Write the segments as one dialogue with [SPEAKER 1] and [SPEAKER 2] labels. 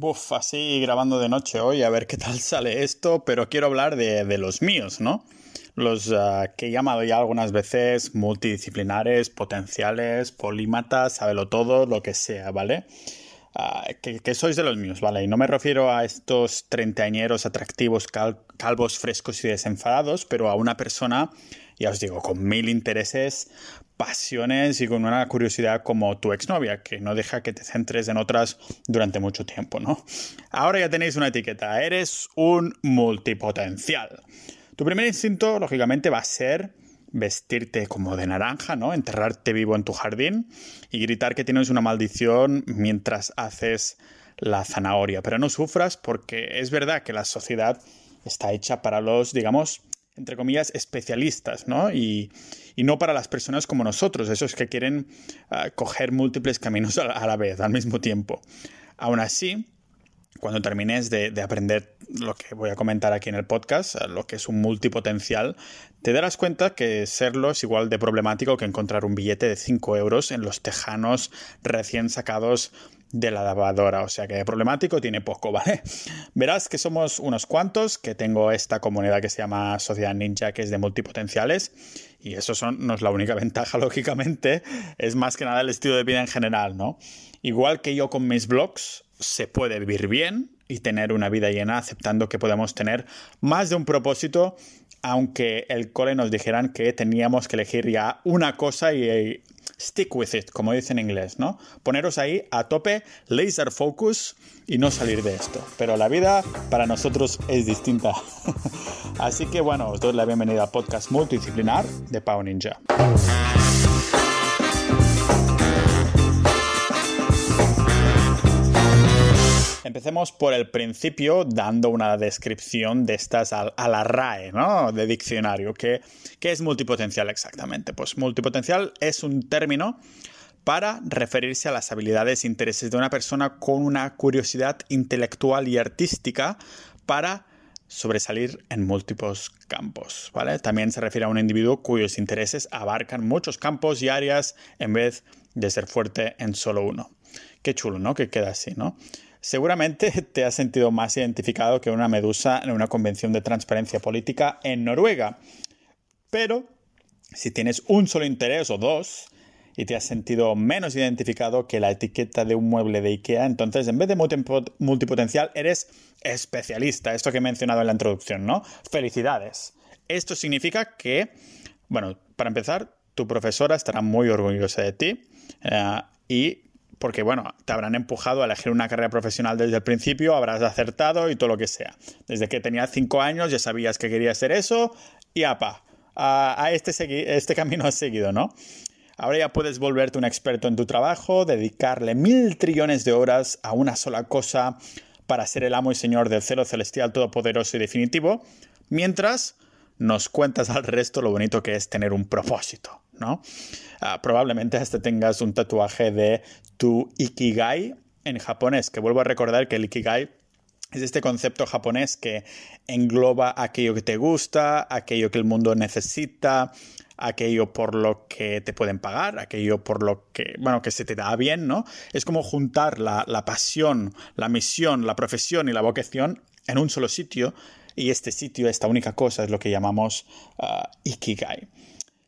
[SPEAKER 1] Buf, así grabando de noche hoy, a ver qué tal sale esto, pero quiero hablar de, los míos, ¿no? Los ah, que he llamado ya algunas veces multidisciplinares, potenciales, polímatas, sábelo todo, lo que sea, ¿vale? Ah, que, sois de los míos, ¿vale? Y no me refiero a estos treintañeros atractivos, calvos, frescos y desenfadados, pero a una persona, ya os digo, con mil intereses, pasiones y con una curiosidad como tu exnovia, que no deja que te centres en otras durante mucho tiempo, ¿no? Ahora ya tenéis una etiqueta, eres un multipotencial. Tu primer instinto, lógicamente, va a ser vestirte como de naranja, ¿no? Enterrarte vivo en tu jardín y gritar que tienes una maldición mientras haces la zanahoria. Pero no sufras porque es verdad que la sociedad está hecha para los, digamos, entre comillas, especialistas, ¿no? Y, no para las personas como nosotros, esos que quieren ah, coger múltiples caminos a la vez, al mismo tiempo. Aún así, cuando termines de, aprender lo que voy a comentar aquí en el podcast, lo que es un multipotencial, te darás cuenta que serlo es igual de problemático que encontrar un billete de 5 euros en los tejanos recién sacados de la lavadora. O sea que problemático tiene poco, ¿vale? Verás que somos unos cuantos, que tengo esta comunidad que se llama Sociedad Ninja, que es de multipotenciales. Y eso son, no es la única ventaja, lógicamente. Es más que nada el estilo de vida en general, ¿no? Igual que yo con mis blogs, se puede vivir bien y tener una vida llena aceptando que podemos tener más de un propósito, aunque el cole nos dijeran que teníamos que elegir ya una cosa y stick with it, como dice en inglés, ¿no? Poneros ahí a tope, laser focus y no salir de esto. Pero la vida para nosotros es distinta. Así que bueno, os doy la bienvenida al podcast multidisciplinar de Pau Ninja. Empecemos por el principio dando una descripción de estas a, la RAE, ¿no? De diccionario. ¿Qué, ¿Qué es multipotencial exactamente? Pues multipotencial es un término para referirse a las habilidades e intereses de una persona con una curiosidad intelectual y artística para sobresalir en múltiples campos, ¿vale? También se refiere a un individuo cuyos intereses abarcan muchos campos y áreas en vez de ser fuerte en solo uno. Qué chulo, ¿no? Que queda así, ¿no? Seguramente te has sentido más identificado que una medusa en una convención de transparencia política en Noruega. Pero si tienes un solo interés o dos y te has sentido menos identificado que la etiqueta de un mueble de IKEA, entonces en vez de multipotencial eres especialista, esto que he mencionado en la introducción, ¿no? Felicidades. Esto significa que, bueno, para empezar, tu profesora estará muy orgullosa de ti eh, y porque bueno, te habrán empujado a elegir una carrera profesional desde el principio, habrás acertado y todo lo que sea. Desde que tenías cinco años ya sabías que querías hacer eso y apa, a, este, este camino has seguido, ¿no? Ahora ya puedes volverte un experto en tu trabajo, dedicarle mil trillones de horas a una sola cosa para ser el amo y señor del cielo celestial todopoderoso y definitivo, mientras nos cuentas al resto lo bonito que es tener un propósito, Ah, probablemente hasta tengas un tatuaje de tu ikigai en japonés, que vuelvo a recordar que el ikigai es este concepto japonés que engloba aquello que te gusta, aquello que el mundo necesita, aquello por lo que te pueden pagar, aquello por lo que, bueno, que se te da bien, ¿no? Es como juntar la, pasión, la misión, la profesión y la vocación en un solo sitio y este sitio, esta única cosa es lo que llamamos ah, Ikigai.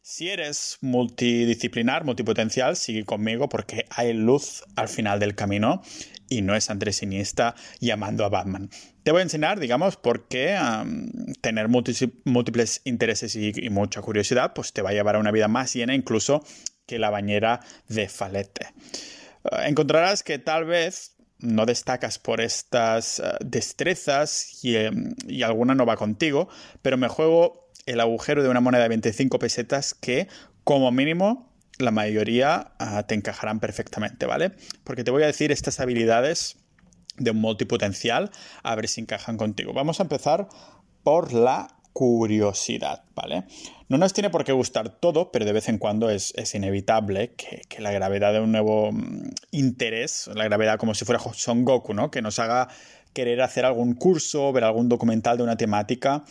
[SPEAKER 1] Si eres multidisciplinar, multipotencial, sigue conmigo porque hay luz al final del camino y no es Andrés Iniesta llamando a Batman. Te voy a enseñar, digamos, por qué tener múltiples intereses y, mucha curiosidad pues te va a llevar a una vida más llena incluso que la bañera de Falete. Ah, encontrarás que tal vez no destacas por estas ah, destrezas em, y alguna no va contigo, pero me juego el agujero de una moneda de 25 pesetas que, como mínimo, la mayoría ah, te encajarán perfectamente, ¿vale? Porque te voy a decir estas habilidades de un multipotencial, a ver si encajan contigo. Vamos a empezar por la curiosidad, ¿vale? No nos tiene por qué gustar todo, pero de vez en cuando es, inevitable que, que, la gravedad de un nuevo mm, interés, la gravedad como si fuera Son Goku, ¿no? Que nos haga querer hacer algún curso, ver algún documental de una temática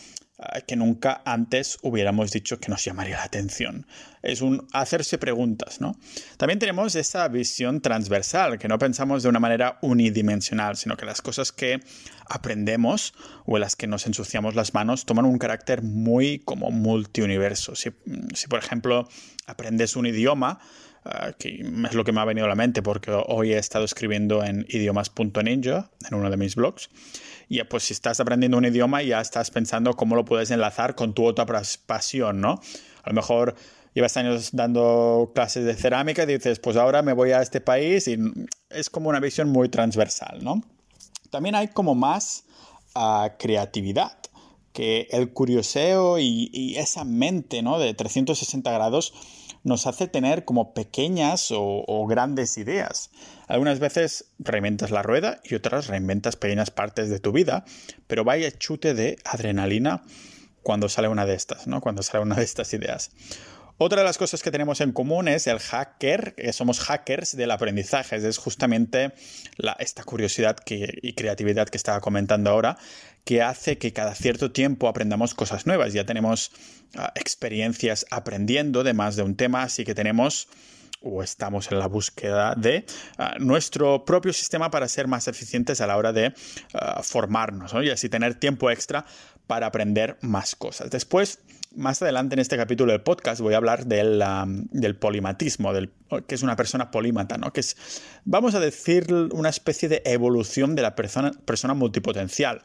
[SPEAKER 1] que nunca antes hubiéramos dicho que nos llamaría la atención. Es un hacerse preguntas, ¿no? También tenemos esa visión transversal, que no pensamos de una manera unidimensional, sino que las cosas que aprendemos o en las que nos ensuciamos las manos toman un carácter muy como multiuniverso. Si, si por ejemplo, aprendes un idioma, Ah, que es lo que me ha venido a la mente porque hoy he estado escribiendo en idiomas.ninja, en uno de mis blogs. Y pues si estás aprendiendo un idioma ya estás pensando cómo lo puedes enlazar con tu otra pasión, ¿no? A lo mejor llevas años dando clases de cerámica y dices, pues ahora me voy a este país y es como una visión muy transversal, ¿no? También hay como más uh, creatividad, que el curioseo y, y, esa mente, ¿no? De 360 grados nos hace tener como pequeñas o, grandes ideas. Algunas veces reinventas la rueda y otras reinventas pequeñas partes de tu vida, pero vaya chute de adrenalina cuando sale una de estas, ¿no? Cuando sale una de estas ideas. Otra de las cosas que tenemos en común es el hacker, que somos hackers del aprendizaje. Es justamente esta curiosidad y creatividad que estaba comentando ahora, que hace que cada cierto tiempo aprendamos cosas nuevas. Ya tenemos ah, experiencias aprendiendo de más de un tema, así que tenemos o estamos en la búsqueda de ah, nuestro propio sistema para ser más eficientes a la hora de ah, formarnos y así tener tiempo extra para aprender más cosas. Después, más adelante en este capítulo del podcast voy a hablar del, del polimatismo, del, que es una persona polímata, ¿no? que es, vamos a decir, una especie de evolución de la persona, persona multipotencial.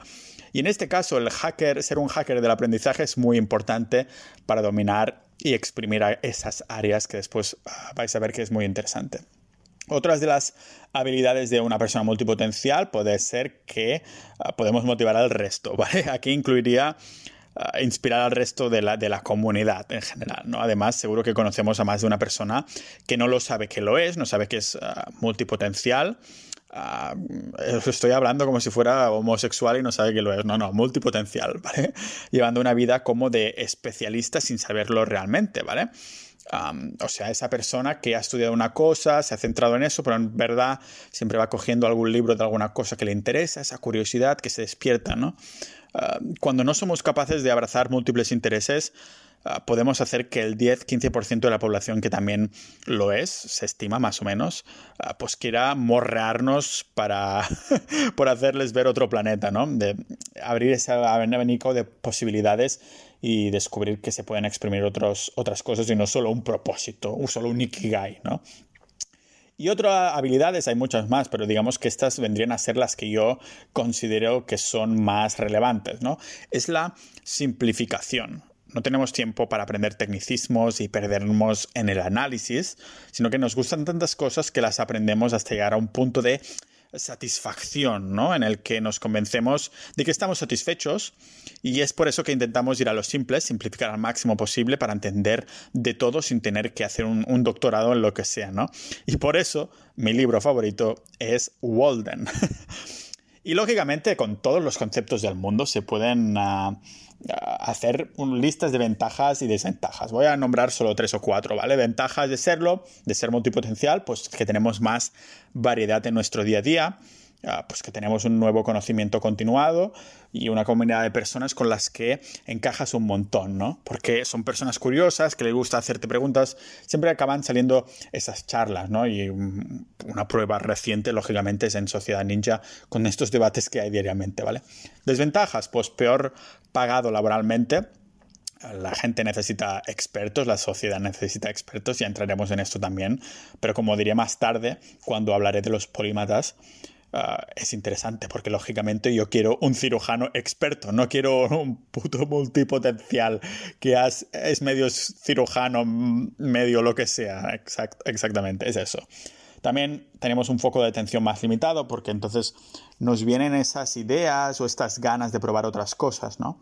[SPEAKER 1] Y en este caso, el hacker, ser un hacker del aprendizaje es muy importante para dominar y exprimir esas áreas que después ah, vais a ver que es muy interesante. Otras de las habilidades de una persona multipotencial puede ser que ah, podemos motivar al resto, ¿vale? Aquí incluiría ah, inspirar al resto de la, de la comunidad en general, ¿no? Además, seguro que conocemos a más de una persona que no lo sabe que lo es, no sabe que es multipotencial Ah, estoy hablando como si fuera homosexual y no sabe que lo es. No, no, multipotencial, ¿vale? Llevando una vida como de especialista sin saberlo realmente, ¿vale? o sea, esa persona que ha estudiado una cosa, se ha centrado en eso, pero en verdad siempre va cogiendo algún libro de alguna cosa que le interesa, esa curiosidad que se despierta, ¿no? cuando no somos capaces de abrazar múltiples intereses, Ah, podemos hacer que el 10-15% de la población que también lo es, se estima más o menos, ah, pues quiera morrearnos para por hacerles ver otro planeta, ¿no? De abrir ese abanico de posibilidades y descubrir que se pueden exprimir otros, otras cosas y no solo un propósito, solo un ikigai, ¿no? Y otras habilidades, hay muchas más, pero digamos que estas vendrían a ser las que yo considero que son más relevantes, ¿no? Es la simplificación no tenemos tiempo para aprender tecnicismos y perdernos en el análisis, sino que nos gustan tantas cosas que las aprendemos hasta llegar a un punto de satisfacción, ¿no? En el que nos convencemos de que estamos satisfechos y es por eso que intentamos ir a lo simple, simplificar al máximo posible para entender de todo sin tener que hacer un, doctorado en lo que sea, ¿no? Y por eso mi libro favorito es Walden. y lógicamente con todos los conceptos del mundo se pueden... Ah, hacer listas de ventajas y desventajas. Voy a nombrar solo tres o cuatro, ¿vale? Ventajas de serlo, de ser multipotencial, pues que tenemos más variedad en nuestro día a día. Ah, pues que tenemos un nuevo conocimiento continuado y una comunidad de personas con las que encajas un montón, ¿no? Porque son personas curiosas, que les gusta hacerte preguntas, siempre acaban saliendo esas charlas, ¿no? Y una prueba reciente, lógicamente, es en Sociedad Ninja con estos debates que hay diariamente, ¿vale? Desventajas, pues peor pagado laboralmente, la gente necesita expertos, la sociedad necesita expertos, ya entraremos en esto también, pero como diré más tarde, cuando hablaré de los polímatas, Ah, es interesante porque lógicamente yo quiero un cirujano experto, no quiero un puto multipotencial que es medio cirujano, medio lo que sea. exactamente, es eso. También tenemos un foco de atención más limitado porque entonces nos vienen esas ideas o estas ganas de probar otras cosas, ¿no?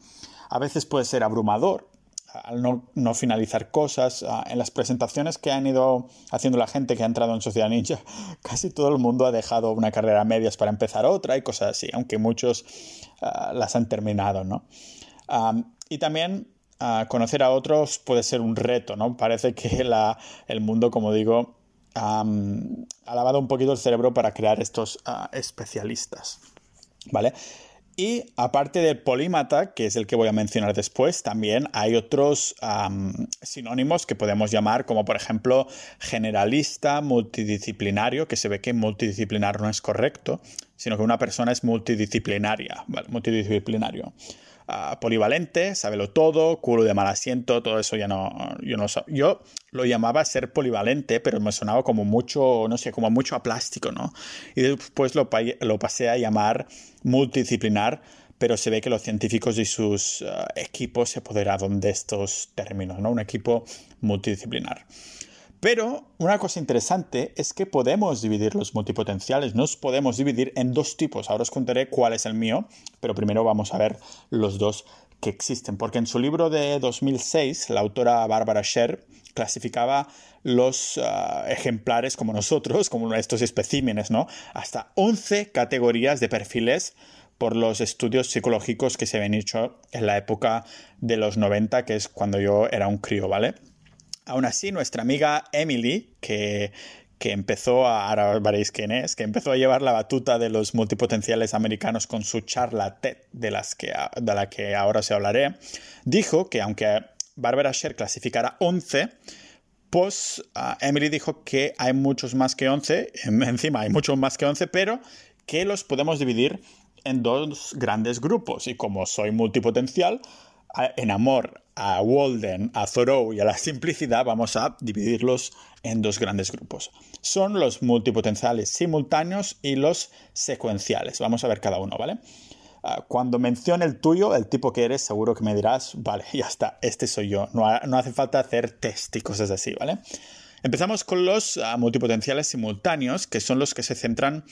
[SPEAKER 1] A veces puede ser abrumador al no, finalizar cosas. Ah, en las presentaciones que han ido haciendo la gente que ha entrado en Sociedad Ninja, casi todo el mundo ha dejado una carrera a medias para empezar otra y cosas así, aunque muchos ah, las han terminado, ¿no? y también ah, conocer a otros puede ser un reto, ¿no? Parece que el mundo, como digo, ha lavado un poquito el cerebro para crear estos especialistas, ¿vale? Y aparte del polímata, que es el que voy a mencionar después, también hay otros sinónimos que podemos llamar, como por ejemplo generalista, multidisciplinario, que se ve que multidisciplinar no es correcto, sino que una persona es multidisciplinaria, multidisciplinario. Ah, polivalente, sábelo todo, culo de mal asiento, todo eso ya no, yo no Yo lo llamaba ser polivalente, pero me sonaba como mucho, no sé, como mucho a plástico, ¿no? Y después lo, lo pasé a llamar multidisciplinar, pero se ve que los científicos y sus ah, equipos se apoderaron de estos términos, ¿no? Un equipo multidisciplinar. Pero una cosa interesante es que podemos dividir los multipotenciales, nos podemos dividir en dos tipos. Ahora os contaré cuál es el mío, pero primero vamos a ver los dos que existen, porque en su libro de 2006 la autora Barbara Sher clasificaba los ah, ejemplares como nosotros, como estos especímenes, ¿no? Hasta 11 categorías de perfiles por los estudios psicológicos que se habían hecho en la época de los 90, que es cuando yo era un crío, ¿vale? Aún así, nuestra amiga Emily, que, empezó a, ahora veréis quién es, que empezó a llevar la batuta de los multipotenciales americanos con su charla TED, de, las que, de la que ahora os hablaré, dijo que aunque Barbara Sher clasificara 11, pues ah, Emily dijo que hay muchos más que 11, encima hay muchos más que 11, pero que los podemos dividir en dos grandes grupos. Y como soy multipotencial, en amor a Walden, a Thoreau y a la simplicidad, vamos a dividirlos en dos grandes grupos. Son los multipotenciales simultáneos y los secuenciales. Vamos a ver cada uno, ¿vale? Ah, cuando mencione el tuyo, el tipo que eres, seguro que me dirás, vale, ya está, este soy yo. No, hace falta hacer test y cosas así, ¿vale? Empezamos con los ah, multipotenciales simultáneos, que son los que se centran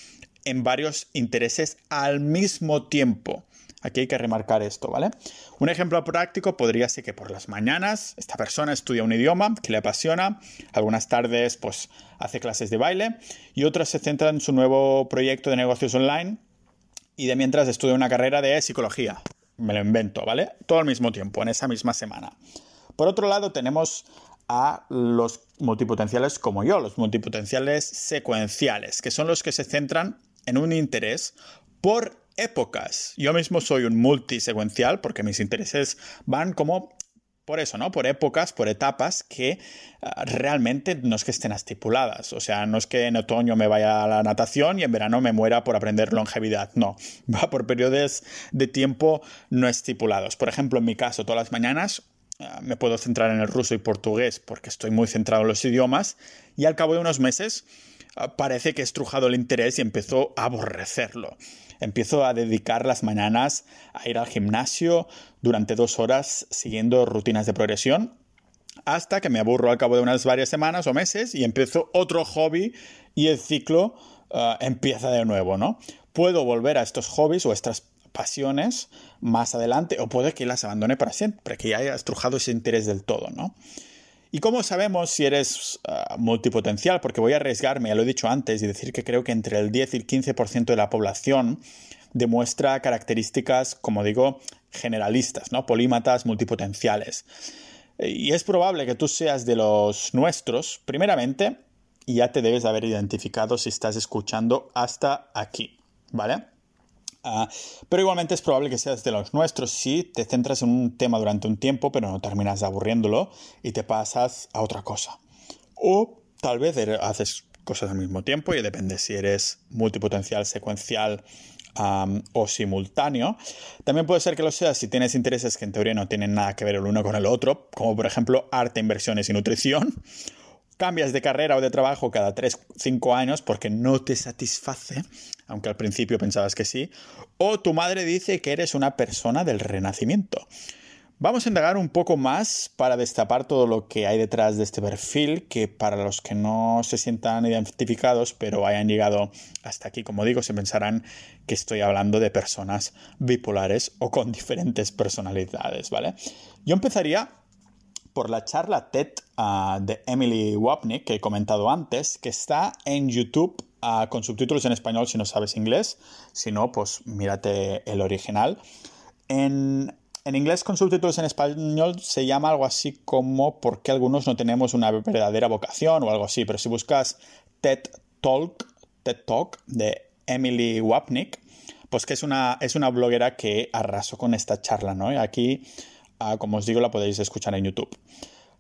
[SPEAKER 1] en varios intereses al mismo tiempo. Aquí hay que remarcar esto, ¿vale? Un ejemplo práctico podría ser que por las mañanas esta persona estudia un idioma que le apasiona, algunas tardes pues hace clases de baile y otras se centra en su nuevo proyecto de negocios online y de mientras estudia una carrera de psicología. Me lo invento, ¿vale? Todo al mismo tiempo, en esa misma semana. Por otro lado tenemos a los multipotenciales como yo, los multipotenciales secuenciales, que son los que se centran en un interés por épocas. Yo mismo soy un multisecuencial porque mis intereses van como por eso, ¿no? Por épocas, por etapas que ah, realmente no es que estén estipuladas. O sea, no es que en otoño me vaya a la natación y en verano me muera por aprender longevidad. No, va por periodos de tiempo no estipulados. Por ejemplo, en mi caso, todas las mañanas ah, me puedo centrar en el ruso y portugués porque estoy muy centrado en los idiomas y al cabo de unos meses parece que estrujado el interés y empezó a aborrecerlo empiezo a dedicar las mañanas a ir al gimnasio durante dos horas siguiendo rutinas de progresión hasta que me aburro al cabo de unas varias semanas o meses y empiezo otro hobby y el ciclo eh, empieza de nuevo, ¿no? Puedo volver a estos hobbies o estas pasiones más adelante o puede que las abandone para siempre, que ya haya estrujado ese interés del todo, ¿no? ¿Y cómo sabemos si eres ah, multipotencial? Porque voy a arriesgarme, ya lo he dicho antes, y decir que creo que entre el 10 y el 15% de la población demuestra características, como digo, generalistas, ¿no? Polímatas multipotenciales. Y es probable que tú seas de los nuestros, primeramente, y ya te debes haber identificado si estás escuchando hasta aquí, ¿vale? Ah, pero igualmente es probable que seas de los nuestros si te centras en un tema durante un tiempo, pero no terminas aburriéndolo y te pasas a otra cosa. O tal vez haces cosas al mismo tiempo y depende si eres multipotencial, secuencial o simultáneo. También puede ser que lo seas si tienes intereses que en teoría no tienen nada que ver el uno con el otro, como por ejemplo arte, inversiones y nutrición cambias de carrera o de trabajo cada 3-5 años porque no te satisface, aunque al principio pensabas que sí, o tu madre dice que eres una persona del renacimiento. Vamos a indagar un poco más para destapar todo lo que hay detrás de este perfil, que para los que no se sientan identificados, pero hayan llegado hasta aquí, como digo, se pensarán que estoy hablando de personas bipolares o con diferentes personalidades, ¿vale? Yo empezaría por la charla TED ah, de Emily Wapnick que he comentado antes, que está en YouTube ah, con subtítulos en español si no sabes inglés. Si no, pues mírate el original. En, en inglés con subtítulos en español se llama algo así como ¿Por qué algunos no tenemos una verdadera vocación? o algo así. Pero si buscas TED Talk, TED Talk de Emily Wapnick, pues que es una, es una bloguera que arrasó con esta charla, ¿no? Aquí, como os digo, la podéis escuchar en YouTube.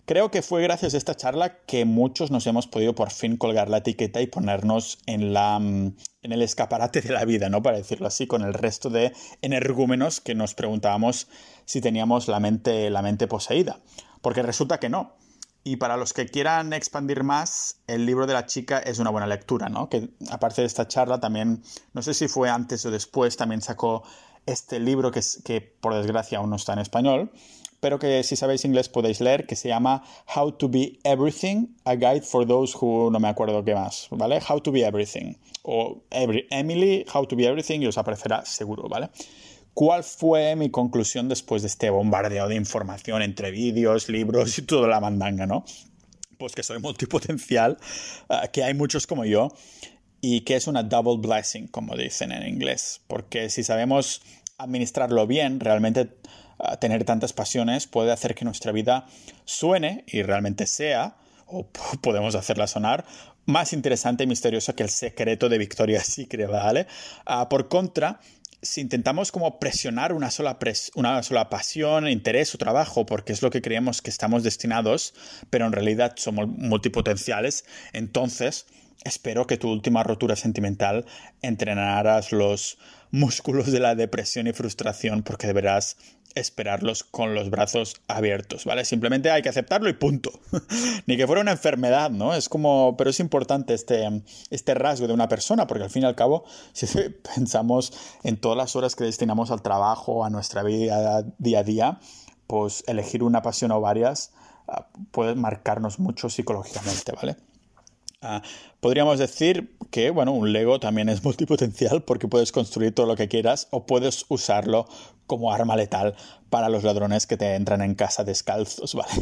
[SPEAKER 1] Creo que fue gracias a esta charla que muchos nos hemos podido por fin colgar la etiqueta y ponernos en, la, mm, en el escaparate de la vida, ¿no? Para decirlo así, con el resto de energúmenos que nos preguntábamos si teníamos la mente, la mente poseída. Porque resulta que no. Y para los que quieran expandir más, el libro de la chica es una buena lectura, ¿no? Que aparte de esta charla también, no sé si fue antes o después, también sacó este libro que, que por desgracia aún no está en español, pero que si sabéis inglés podéis leer, que se llama How to Be Everything, a Guide for Those Who no me acuerdo qué más, ¿vale? How to Be Everything. O Emily, How to Be Everything, y os aparecerá seguro, ¿vale? ¿Cuál fue mi conclusión después de este bombardeo de información entre vídeos, libros y toda la mandanga, no? Pues que soy multipotencial, eh, que hay muchos como yo, y que es una double blessing, como dicen en inglés, porque si sabemos administrarlo bien, realmente tener tantas pasiones puede hacer que nuestra vida suene y realmente sea, o podemos hacerla sonar, más interesante y misteriosa que el secreto de Victoria's Secret, ¿vale? Ah, por contra, si intentamos como presionar una sola, una sola pasión, interés o trabajo, porque es lo que creemos que estamos destinados, pero en realidad somos multipotenciales, entonces espero que tu última rotura sentimental entrenaras los músculos de la depresión y frustración porque deberás esperarlos con los brazos abiertos, ¿vale? Simplemente hay que aceptarlo y punto. Ni que fuera una enfermedad, ¿no? Es como, pero es importante este, este rasgo de una persona, porque al fin y al cabo, si pensamos en todas las horas que destinamos al trabajo, a nuestra vida día a día, pues elegir una pasión o varias ah, puede marcarnos mucho psicológicamente, ¿vale? Ah, podríamos decir que, bueno, un Lego también es multipotencial porque puedes construir todo lo que quieras o puedes usarlo como arma letal para los ladrones que te entran en casa descalzos, ¿vale?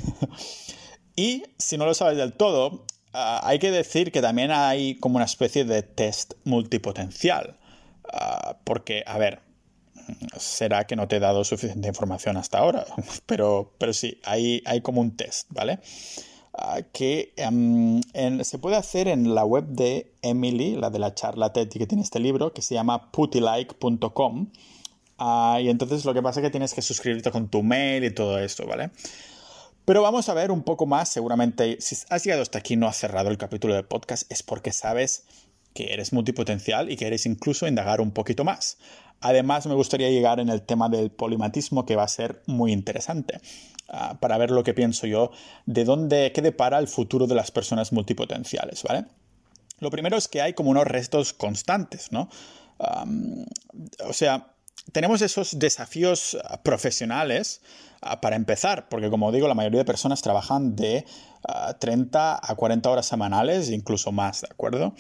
[SPEAKER 1] y si no lo sabes del todo, ah, hay que decir que también hay como una especie de test multipotencial. Ah, porque, a ver, será que no te he dado suficiente información hasta ahora, pero, pero sí, hay, hay como un test, ¿vale? Que em, se puede hacer en la web de Emily, la de la charla TED que tiene este libro, que se llama putilike.com. Ah, y entonces lo que pasa es que tienes que suscribirte con tu mail y todo esto, ¿vale? Pero vamos a ver un poco más, seguramente si has llegado hasta aquí y no has cerrado el capítulo de podcast es porque sabes que eres multipotencial y que eres incluso indagar un poquito más. Además, me gustaría llegar en el tema del polimatismo, que va a ser muy interesante, ah, para ver lo que pienso yo de dónde, qué depara el futuro de las personas multipotenciales, ¿vale? Lo primero es que hay como unos restos constantes, ¿no? o sea, tenemos esos desafíos profesionales ah, para empezar, porque como digo, la mayoría de personas trabajan de 30 ah, a 40 horas semanales, incluso más, ¿de acuerdo?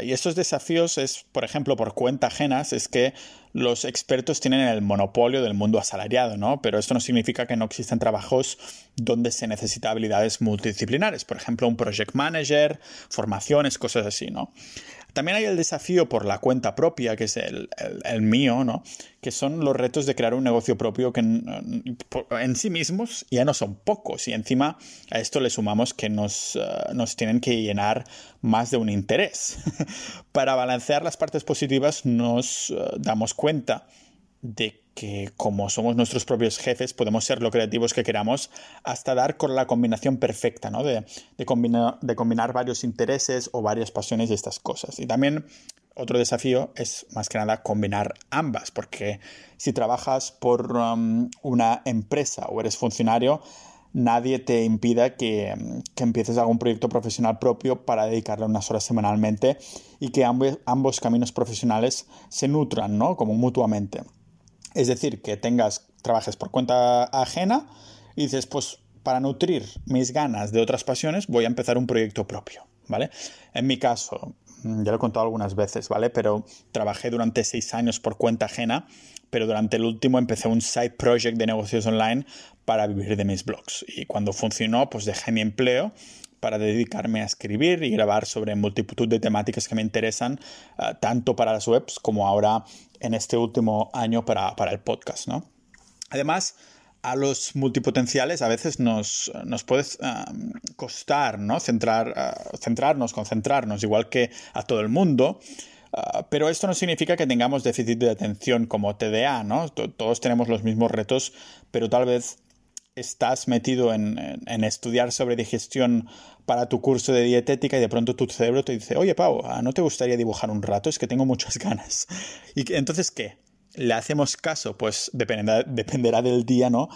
[SPEAKER 1] Y estos desafíos es, por ejemplo, por cuenta ajenas, es que los expertos tienen el monopolio del mundo asalariado, ¿no? Pero esto no significa que no existan trabajos donde se necesita habilidades multidisciplinares, por ejemplo, un project manager, formaciones, cosas así, ¿no? También hay el desafío por la cuenta propia, que es el, mío, ¿no? Que son los retos de crear un negocio propio que en, sí mismos ya no son pocos. Y encima a esto le sumamos que nos, eh, nos tienen que llenar más de un interés. Para balancear las partes positivas nos eh, damos cuenta de que como somos nuestros propios jefes podemos ser lo creativos que queramos hasta dar con la combinación perfecta, ¿no? De, de, combinar varios intereses o varias pasiones y estas cosas. Y también otro desafío es más que nada combinar ambas, porque si trabajas por um, una empresa o eres funcionario, nadie te impida que, que, empieces algún proyecto profesional propio para dedicarle unas horas semanalmente y que ambos caminos profesionales se nutran, ¿no? Como mutuamente. Es decir, que tengas, trabajes por cuenta ajena y dices, pues para nutrir mis ganas de otras pasiones voy a empezar un proyecto propio, ¿vale? En mi caso, mm, ya lo he contado algunas veces, ¿vale? Pero trabajé durante seis años por cuenta ajena, pero durante el último empecé un side project de negocios online para vivir de mis blogs. Y cuando funcionó, pues dejé mi empleo para dedicarme a escribir y grabar sobre multitud de temáticas que me interesan, ah, tanto para las webs como ahora en este último año para, el podcast, ¿no? Además, a los multipotenciales a veces nos, nos puede costar ¿no? Centrar, ah, centrarnos, concentrarnos, igual que a todo el mundo, Ah, pero esto no significa que tengamos déficit de atención como TDA, ¿no? Todos tenemos los mismos retos, pero tal vez estás metido en, estudiar sobre digestión para tu curso de dietética y de pronto tu cerebro te dice, oye Pau, ah, ¿no te gustaría dibujar un rato? Es que tengo muchas ganas. ¿Y entonces qué? ¿Le hacemos caso? Pues dependerá, dependerá del día, ¿no?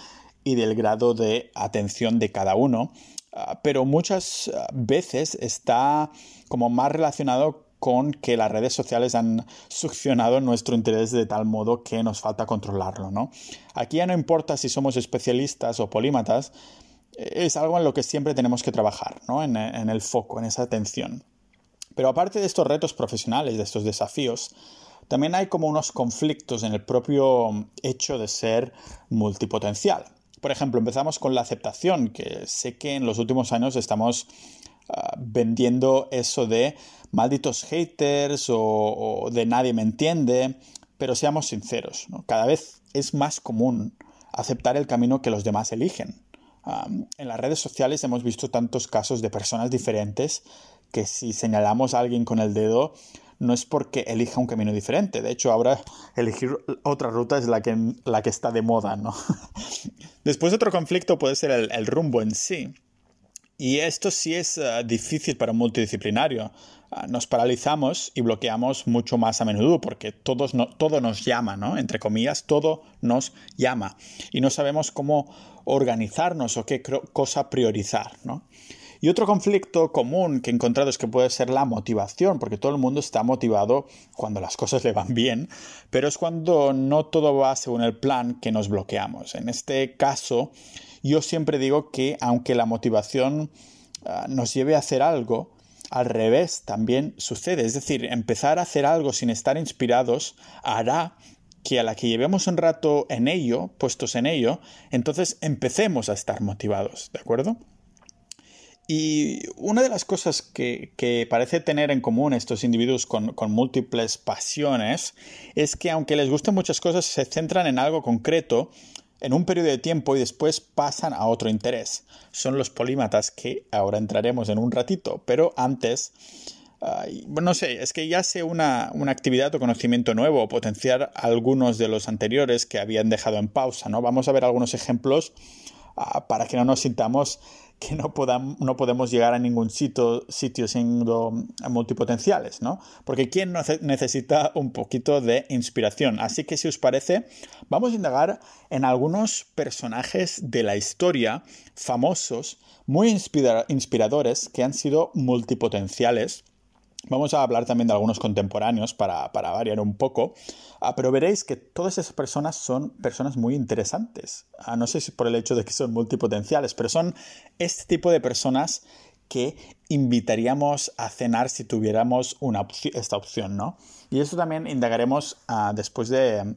[SPEAKER 1] Y del grado de atención de cada uno. Ah, pero muchas veces está como más relacionado con que las redes sociales han succionado nuestro interés de tal modo que nos falta controlarlo, ¿no? Aquí ya no importa si somos especialistas o polímatas, es algo en lo que siempre tenemos que trabajar, ¿no? En, en el foco, en esa atención. Pero aparte de estos retos profesionales, de estos desafíos, también hay como unos conflictos en el propio hecho de ser multipotencial. Por ejemplo, empezamos con la aceptación, que sé que en los últimos años estamos Ah, vendiendo eso de malditos haters o, de nadie me entiende, pero seamos sinceros, cada vez es más común aceptar el camino que los demás eligen. en las redes sociales hemos visto tantos casos de personas diferentes que si señalamos a alguien con el dedo no es porque elija un camino diferente. De hecho, ahora elegir otra ruta es la que, la que está de moda, ¿no? Después otro conflicto puede ser el rumbo en sí. Y esto sí es eh, difícil para un multidisciplinario. Ah, nos paralizamos y bloqueamos mucho más a menudo porque todos todo nos llama, ¿no? Entre comillas, todo nos llama. Y no sabemos cómo organizarnos o qué cosa priorizar, ¿no? Y otro conflicto común que he encontrado es que puede ser la motivación, porque todo el mundo está motivado cuando las cosas le van bien, pero es cuando no todo va según el plan que nos bloqueamos. En este caso, yo siempre digo que aunque la motivación ah, nos lleve a hacer algo, al revés también sucede. Es decir, empezar a hacer algo sin estar inspirados hará que a la que llevemos un rato en ello, puestos en ello, entonces empecemos a estar motivados, ¿de acuerdo? Y una de las cosas que, parece tener en común estos individuos con, múltiples pasiones es que aunque les gusten muchas cosas, se centran en algo concreto en un periodo de tiempo y después pasan a otro interés. Son los polímatas que ahora entraremos en un ratito, pero antes, no sé, es que ya sea una, una, actividad o conocimiento nuevo o potenciar algunos de los anteriores que habían dejado en pausa, ¿no? Vamos a ver algunos ejemplos ah, para que no nos sintamos que no, no podemos llegar a ningún sitio, sitio siendo multipotenciales, ¿no? Porque ¿quién necesita un poquito de inspiración? Así que si os parece, vamos a indagar en algunos personajes de la historia famosos, muy inspiradores, que han sido multipotenciales Vamos a hablar también de algunos contemporáneos para, variar un poco, ah, pero veréis que todas esas personas son personas muy interesantes. Ah, no sé si por el hecho de que son multipotenciales, pero son este tipo de personas que invitaríamos a cenar si tuviéramos esta opción, ¿no? Y eso también indagaremos ah, después de,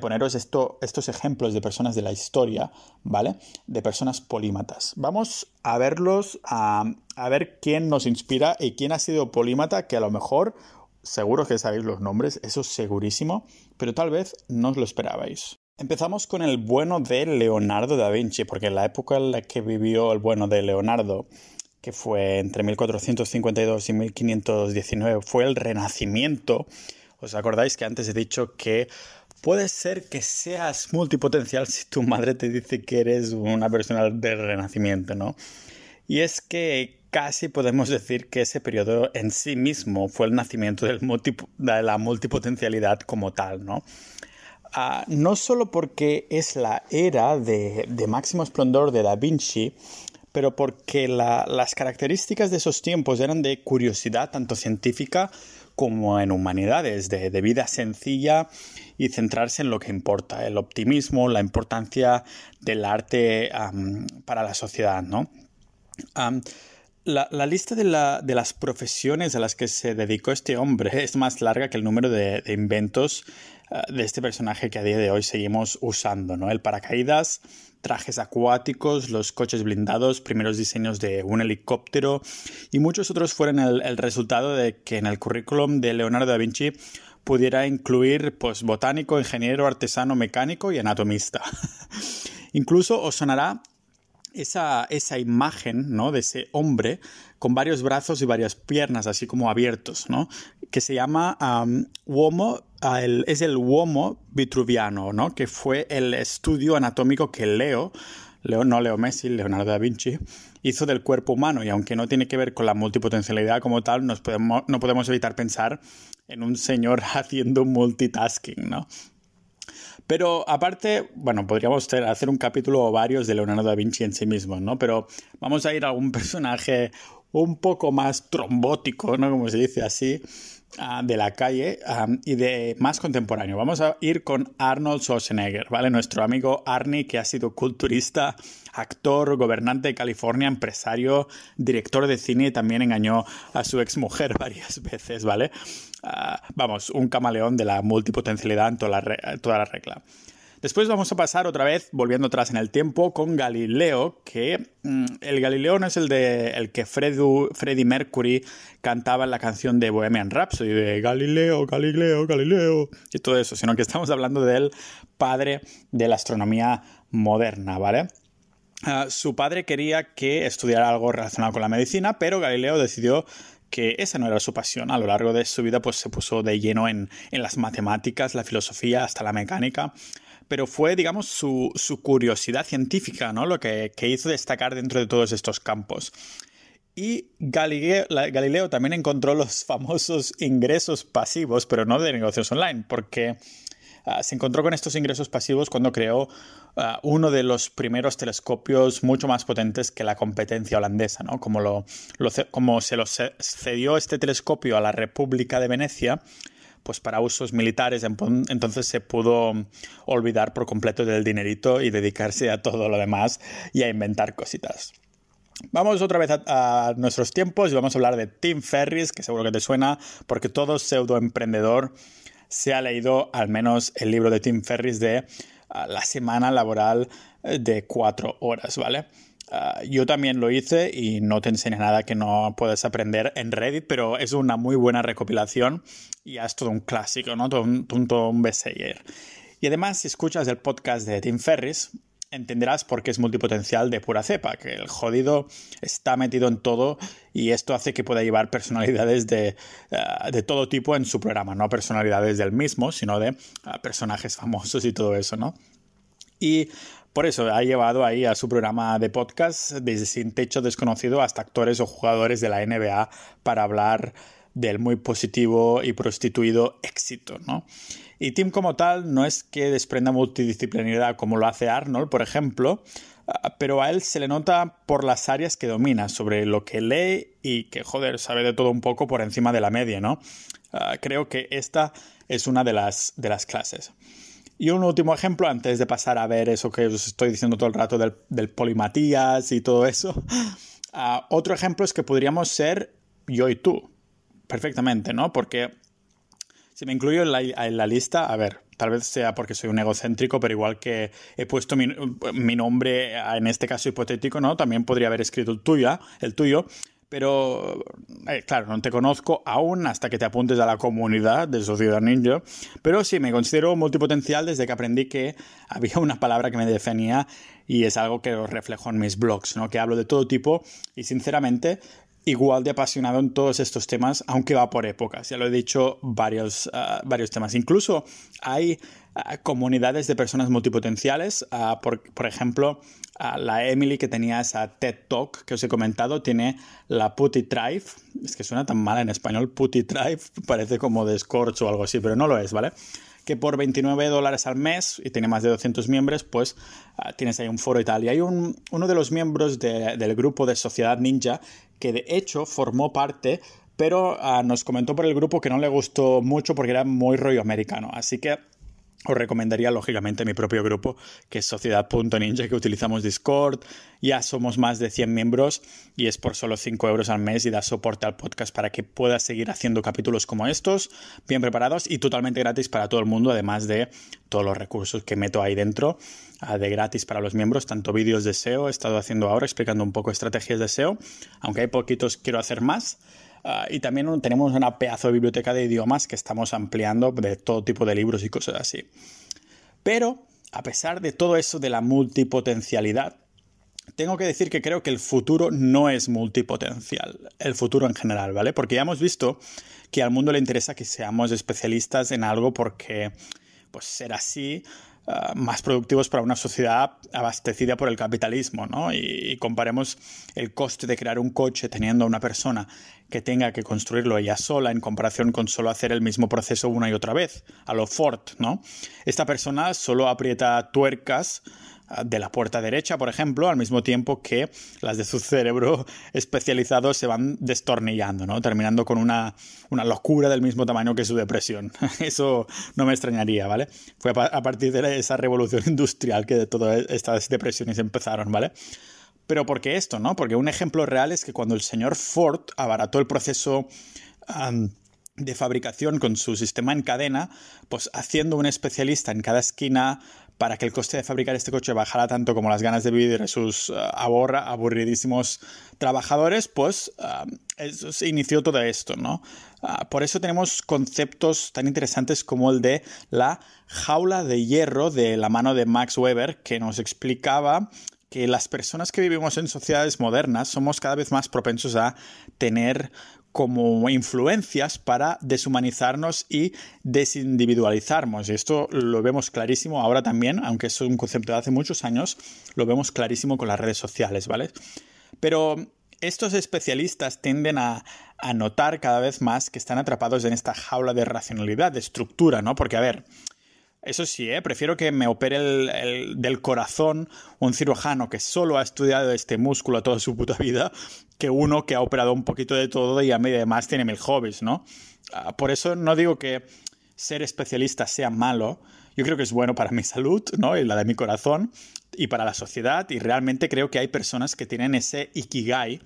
[SPEAKER 1] poneros estos ejemplos de personas de la historia, ¿vale? De personas polímatas. Vamos a verlos, a ver quién nos inspira y quién ha sido polímata, que a lo mejor, seguro que sabéis los nombres, eso es segurísimo, pero tal vez no os lo esperabais. Empezamos con el bueno de Leonardo da Vinci, porque en la época en la que vivió el bueno de Leonardo que fue entre 1452 y 1519, fue el Renacimiento. ¿Os acordáis que antes he dicho que puede ser que seas multipotencial si tu madre te dice que eres una persona del Renacimiento, ¿no? Y es que casi podemos decir que ese periodo en sí mismo fue el nacimiento de la multipotencialidad como tal, ¿no? Ah, no solo porque es la era de máximo esplendor de Da Vinci, pero porque las características de esos tiempos eran de curiosidad tanto científica como en humanidades, de, vida sencilla y centrarse en lo que importa, el optimismo, la importancia del arte para la sociedad, ¿no? la, lista de, las profesiones a las que se dedicó este hombre es más larga que el número de, inventos ah, de este personaje que a día de hoy seguimos usando, ¿no? El paracaídas, trajes acuáticos, los coches blindados, primeros diseños de un helicóptero y muchos otros fueron el, resultado de que en el currículum de Leonardo da Vinci pudiera incluir pues, botánico, ingeniero, artesano, mecánico y anatomista. Incluso os sonará esa, esa imagen ¿no? de ese hombre con varios brazos y varias piernas, así como abiertos, ¿no? que se llama Uomo, es el Uomo vitruviano, ¿no? que fue el estudio anatómico que Leo, no Leo Messi, Leonardo da Vinci, hizo del cuerpo humano y aunque no tiene que ver con la multipotencialidad como tal, podemos, no podemos evitar pensar en un señor haciendo multitasking, ¿no? Pero aparte, bueno, podríamos hacer un capítulo o varios de Leonardo da Vinci en sí mismo, ¿no? Pero vamos a ir a algún personaje un poco más trombótico, ¿no? Como se dice así, ah, de la calle ah, y de más contemporáneo. Vamos a ir con Arnold Schwarzenegger, ¿vale? Nuestro amigo Arnie, que ha sido culturista, actor, gobernante de California, empresario, director de cine y también engañó a su exmujer varias veces, ¿vale? Ah, vamos, un camaleón de la multipotencialidad en toda la, toda la regla. Después vamos a pasar otra vez, volviendo atrás en el tiempo, con Galileo, que mm, el Galileo no es el de el que Freddie Mercury cantaba en la canción de Bohemian Rhapsody, de Galileo, Galileo, Galileo, y todo eso, sino que estamos hablando del padre de la astronomía moderna, ¿vale? Ah, su padre quería que estudiara algo relacionado con la medicina, pero Galileo decidió que esa no era su pasión. A lo largo de su vida pues se puso de lleno en, en las matemáticas, la filosofía, hasta la mecánica pero fue, digamos, su, curiosidad científica, ¿no? Lo que, hizo destacar dentro de todos estos campos. Y Galileo, también encontró los famosos ingresos pasivos, pero no de negocios online, porque ah, se encontró con estos ingresos pasivos cuando creó ah, uno de los primeros telescopios mucho más potentes que la competencia holandesa, ¿no? Como, lo, como se lo cedió este telescopio a la República de Venecia, pues para usos militares, entonces se pudo olvidar por completo del dinerito y dedicarse a todo lo demás y a inventar cositas. Vamos otra vez a, nuestros tiempos y vamos a hablar de Tim Ferris, que seguro que te suena, porque todo pseudo emprendedor se ha leído al menos el libro de Tim Ferris de la semana laboral eh, de cuatro horas, ¿vale? Ah, yo también lo hice y no te enseña nada que no puedes aprender en Reddit, pero es una muy buena recopilación y es todo un clásico, ¿no? Todo un, todo un bestseller. Y además, si escuchas el podcast de Tim Ferris, entenderás por qué es multipotencial de pura cepa, que el jodido está metido en todo y esto hace que pueda llevar personalidades de, ah, de todo tipo en su programa, no personalidades del mismo, sino de ah, personajes famosos y todo eso, ¿no? Y por eso ha llevado ahí a su programa de podcast desde Sin Techo Desconocido hasta actores o jugadores de la NBA para hablar del muy positivo y prostituido éxito, ¿no? Y Tim como tal no es que desprenda multidisciplinaridad como lo hace Arnold, por ejemplo, ah, pero a él se le nota por las áreas que domina, sobre lo que lee y que, joder, sabe de todo un poco por encima de la media, ¿no? Ah, creo que esta es una de las, de las clases. Y un último ejemplo, antes de pasar a ver eso que os estoy diciendo todo el rato del, polimatías y todo eso. Ah, otro ejemplo es que podríamos ser yo y tú, perfectamente, ¿no? Porque si me incluyo en la, lista, a ver, tal vez sea porque soy un egocéntrico, pero igual que he puesto mi, nombre en este caso hipotético, ¿no? También podría haber escrito el tuyo, el tuyo pero, eh, claro, no te conozco aún hasta que te apuntes a la comunidad de Sociedad Ninja. Pero sí, me considero multipotencial desde que aprendí que había una palabra que me definía y es algo que reflejo en mis blogs, ¿no? Que hablo de todo tipo y, sinceramente, igual de apasionado en todos estos temas, aunque va por épocas. Ya lo he dicho, varios, ah, varios temas. Incluso hay comunidades de personas multipotenciales. por, por, ejemplo, la Emily que tenía esa TED Talk que os he comentado, tiene la Putty Tribe. Es que suena tan mal en español, Putty Tribe, parece como de Scorch o algo así, pero no lo es, ¿vale? Que por 29 dólares al mes y tiene más de 200 miembros, pues tienes ahí un foro y tal. Y hay un, uno de los miembros del grupo de Sociedad Ninja que de hecho formó parte pero nos comentó por el grupo que no le gustó mucho porque era muy rollo americano. Así que os recomendaría lógicamente mi propio grupo, que es Sociedad.ninja, que utilizamos Discord. Ya somos más de 100 miembros y es por solo 5 euros al mes y da soporte al podcast para que puedas seguir haciendo capítulos como estos, bien preparados y totalmente gratis para todo el mundo, además de todos los recursos que meto ahí dentro ah, de gratis para los miembros, tanto vídeos de SEO, he estado haciendo ahora explicando un poco estrategias de SEO, aunque hay poquitos quiero hacer más. Ah, y también tenemos una pedazo de biblioteca de idiomas que estamos ampliando de todo tipo de libros y cosas así. Pero, a pesar de todo eso de la multipotencialidad, tengo que decir que creo que el futuro no es multipotencial, el futuro en general, ¿vale? Porque ya hemos visto que al mundo le interesa que seamos especialistas en algo porque, pues, ser así Ah, más productivos para una sociedad abastecida por el capitalismo, ¿no? Y, comparemos el coste de crear un coche teniendo a una persona que tenga que construirlo ella sola en comparación con solo hacer el mismo proceso una y otra vez, a lo Ford, ¿no? Esta persona solo aprieta tuercas de la puerta derecha, por ejemplo, al mismo tiempo que las de su cerebro especializado se van destornillando, ¿no? Terminando con una, locura del mismo tamaño que su depresión. Eso no me extrañaría, ¿vale? Fue a partir de esa revolución industrial que todas estas depresiones empezaron, ¿vale? Pero ¿por qué esto, no? Porque un ejemplo real es que cuando el señor Ford abarató el proceso de fabricación con su sistema en cadena, pues haciendo un especialista en cada esquina para que el coste de fabricar este coche bajara tanto como las ganas de vivir de sus uh, aburridísimos trabajadores, pues se inició todo esto, ¿no? Uh, por eso tenemos conceptos tan interesantes como el de la jaula de hierro de la mano de Max Weber, que nos explicaba que las personas que vivimos en sociedades modernas somos cada vez más propensos a tener como influencias para deshumanizarnos y desindividualizarnos. Y esto lo vemos clarísimo ahora también, aunque es un concepto de hace muchos años, lo vemos clarísimo con las redes sociales, ¿vale? Pero estos especialistas tienden a, notar cada vez más que están atrapados en esta jaula de racionalidad, de estructura, ¿no? Porque, a ver, eso sí, ¿eh? prefiero que me opere el, del corazón un cirujano que solo ha estudiado este músculo toda su puta vida que uno que ha operado un poquito de todo y además tiene mil hobbies, ¿no? Ah, por eso no digo que ser especialista sea malo, yo creo que es bueno para mi salud, ¿no? Y la de mi corazón y para la sociedad y realmente creo que hay personas que tienen ese ikigai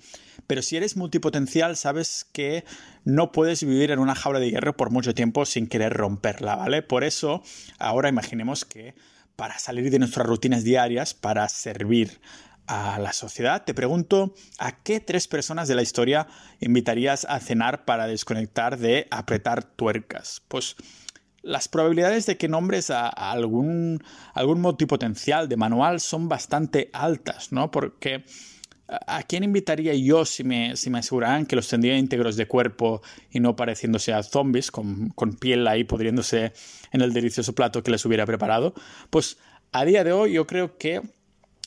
[SPEAKER 1] pero si eres multipotencial, sabes que no puedes vivir en una jaula de hierro por mucho tiempo sin querer romperla, ¿vale? Por eso, ahora imaginemos que para salir de nuestras rutinas diarias, para servir a la sociedad, te pregunto, ¿a qué tres personas de la historia invitarías a cenar para desconectar de apretar tuercas? Pues las probabilidades de que nombres a, algún, algún multipotencial de manual son bastante altas, ¿no? Porque ¿A quién invitaría yo si me, si me aseguraran que los tendría íntegros de cuerpo y no pareciéndose a zombies, con, piel ahí pudriéndose en el delicioso plato que les hubiera preparado? Pues a día de hoy yo creo que,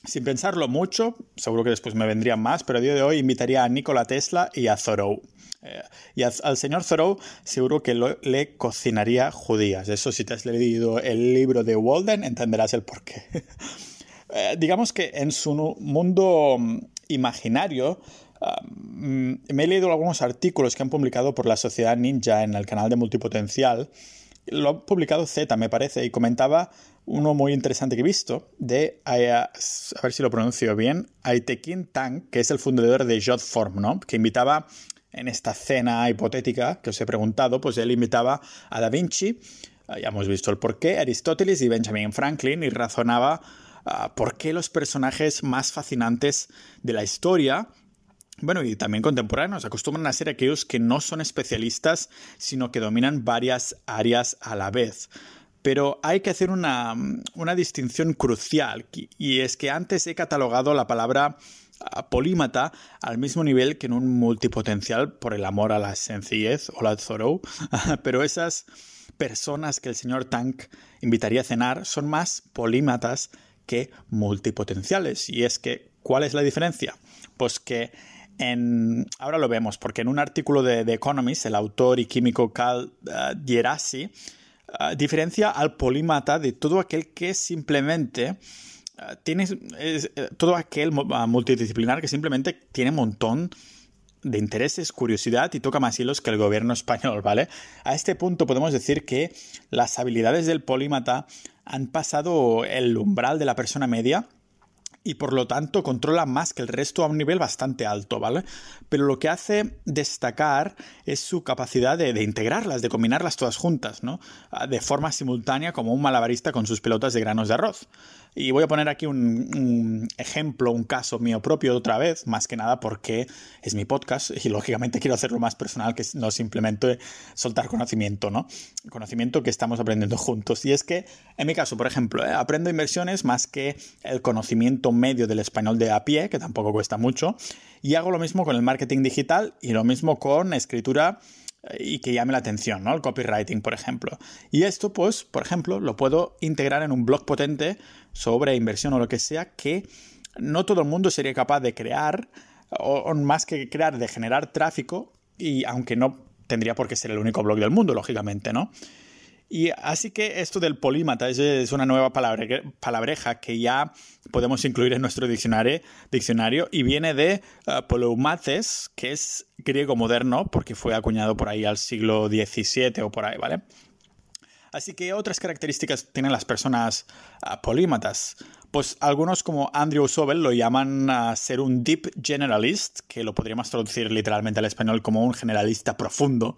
[SPEAKER 1] sin pensarlo mucho, seguro que después me vendrían más, pero a día de hoy invitaría a Nikola Tesla y a Thoreau. Eh, y al señor Thoreau seguro que le cocinaría judías. Eso si te has leído el libro de Walden entenderás el porqué. Eh, digamos que en su mundo imaginario, mm, me he leído algunos artículos que han publicado por la Sociedad Ninja en el canal de Multipotencial. Lo ha publicado Z, me parece, y comentaba uno muy interesante que he visto de, a ver si lo pronuncio bien, Aitekin Tang, que es el fundador de Jotform, ¿no? Que invitaba en esta cena hipotética que os he preguntado, pues él invitaba a Da Vinci, ya hemos visto el porqué, Aristóteles y Benjamin Franklin, y razonaba Ah, por qué los personajes más fascinantes de la historia bueno, y también contemporáneos acostumbran a ser aquellos que no son especialistas, sino que dominan varias áreas a la vez. Pero hay que hacer una, distinción crucial, y es que antes he catalogado la palabra ah, polímata al mismo nivel que en un multipotencial por el amor a la sencillez o la Thoreau, pero esas personas que el señor Tank invitaría a cenar son más polímatas que multipotenciales. Y es que, ¿cuál es la diferencia? Pues que en, ahora lo vemos, porque en un artículo de The Economist, el autor y químico Carl uh, diferencia al polímata de todo aquel que simplemente uh, tiene, todo aquel multidisciplinar que simplemente tiene un montón de intereses, curiosidad y toca más hilos que el gobierno español, ¿vale? A este punto podemos decir que las habilidades del polímata han pasado el umbral de la persona media y por lo tanto controla más que el resto a un nivel bastante alto, ¿vale? Pero lo que hace destacar es su capacidad de, de, integrarlas, de combinarlas todas juntas, ¿no? De forma simultánea como un malabarista con sus pelotas de granos de arroz. Y voy a poner aquí un, ejemplo, un caso mío propio otra vez, más que nada porque es mi podcast y lógicamente quiero hacerlo más personal que no simplemente soltar conocimiento, ¿no? Conocimiento que estamos aprendiendo juntos. Y es que, en mi caso, por ejemplo, ¿eh? aprendo inversiones más que el conocimiento medio del español de a pie, que tampoco cuesta mucho, y hago lo mismo con el marketing digital y lo mismo con escritura eh, y que llame la atención, ¿no? El copywriting, por ejemplo. Y esto, pues, por ejemplo, lo puedo integrar en un blog potente sobre inversión o lo que sea que no todo el mundo sería capaz de crear, o, más que crear, de generar tráfico, y aunque no tendría por qué ser el único blog del mundo, lógicamente, ¿no? Y así que esto del polímata es, una nueva palabreja que ya podemos incluir en nuestro diccionario, diccionario y viene de uh, que es griego moderno, porque fue acuñado por ahí al siglo XVII o por ahí, ¿vale? Así que otras características tienen las personas uh, polímatas. Pues algunos como Andrew Sobel lo llaman a ser un deep generalist, que lo podríamos traducir literalmente al español como un generalista profundo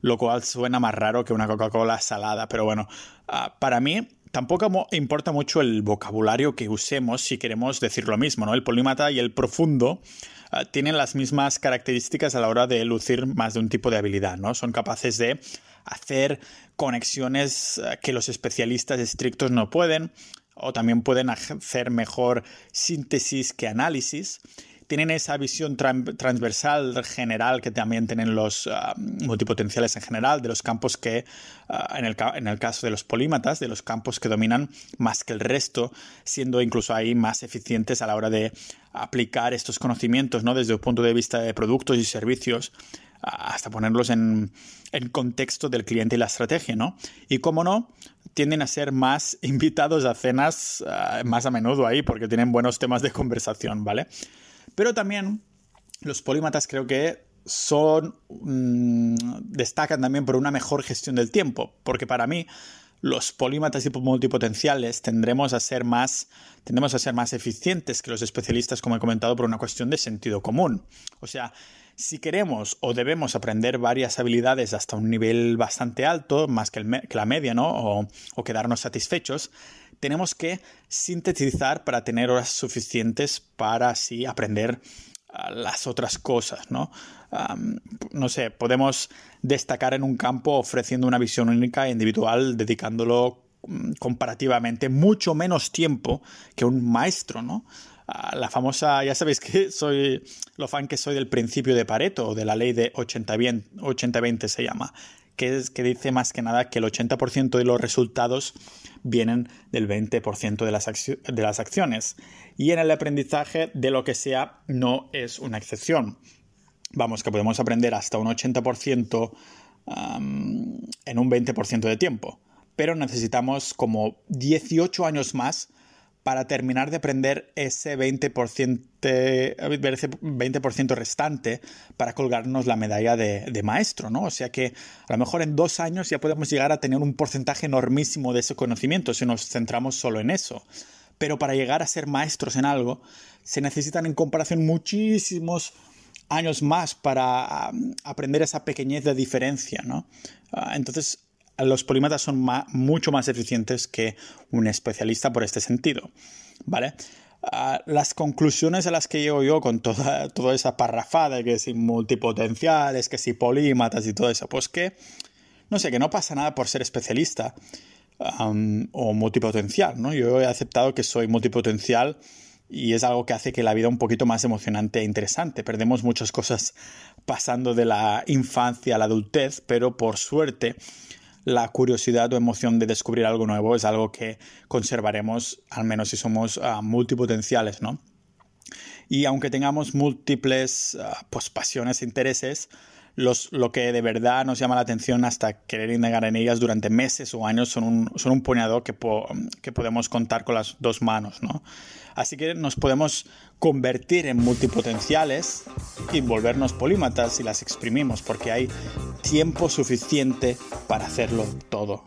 [SPEAKER 1] lo cual suena más raro que una Coca-Cola salada, pero bueno, ah, para mí tampoco importa mucho el vocabulario que usemos si queremos decir lo mismo, ¿no? El polímata y el profundo ah, tienen las mismas características a la hora de lucir más de un tipo de habilidad, ¿no? Son capaces de hacer conexiones ah, que los especialistas estrictos no pueden, o también pueden hacer mejor síntesis que análisis tienen esa visión transversal general que también tienen los ah, multipotenciales en general, de los campos que, ah, en, el, en, el, caso de los polímatas, de los campos que dominan más que el resto, siendo incluso ahí más eficientes a la hora de aplicar estos conocimientos, ¿no? Desde el punto de vista de productos y servicios hasta ponerlos en, en, contexto del cliente y la estrategia, ¿no? Y cómo no, tienden a ser más invitados a cenas más a menudo ahí porque tienen buenos temas de conversación, ¿vale? Pero también los polímatas creo que son mm, destacan también por una mejor gestión del tiempo, porque para mí los polímatas y multipotenciales tendremos a ser más tendremos a ser más eficientes que los especialistas como he comentado por una cuestión de sentido común. O sea, si queremos o debemos aprender varias habilidades hasta un nivel bastante alto, más que, la media, ¿no? O, quedarnos satisfechos, tenemos que sintetizar para tener horas suficientes para así aprender ah, las otras cosas, ¿no? no sé, podemos destacar en un campo ofreciendo una visión única e individual, dedicándolo mm, comparativamente mucho menos tiempo que un maestro, ¿no? La famosa, ya sabéis que soy lo fan que soy del principio de Pareto, de la ley de 80-20 se llama, que, es, que dice más que nada que el 80% de los resultados vienen del 20% de las, de las acciones. Y en el aprendizaje de lo que sea no es una excepción. Vamos, que podemos aprender hasta un 80% en un 20% de tiempo. Pero necesitamos como 18 años más para terminar de aprender ese 20%, 20 restante para colgarnos la medalla de, maestro, ¿no? O sea que a lo mejor en dos años ya podemos llegar a tener un porcentaje enormísimo de ese conocimiento si nos centramos solo en eso. Pero para llegar a ser maestros en algo, se necesitan en comparación muchísimos años más para aprender esa pequeñez de diferencia, ¿no? Ah, entonces, los polímatas son mucho más eficientes que un especialista por este sentido, ¿vale? Ah, las conclusiones a las que llego yo con toda, esa parrafada, que si multipotenciales, que si polímatas y todo eso, pues que, no sé, que no pasa nada por ser especialista o multipotencial, ¿no? Yo he aceptado que soy multipotencial y es algo que hace que la vida un poquito más emocionante e interesante. Perdemos muchas cosas pasando de la infancia a la adultez, pero por suerte la curiosidad o emoción de descubrir algo nuevo es algo que conservaremos, al menos si somos uh, multipotenciales, ¿no? Y aunque tengamos múltiples ah, pues, pasiones e intereses, lo que de verdad nos llama la atención hasta querer indagar en ellas durante meses o años son un, son un puñado que, que podemos contar con las dos manos, ¿no? Así que nos podemos convertir en multipotenciales y volvernos polímatas si las exprimimos, porque hay tiempo suficiente para hacerlo todo.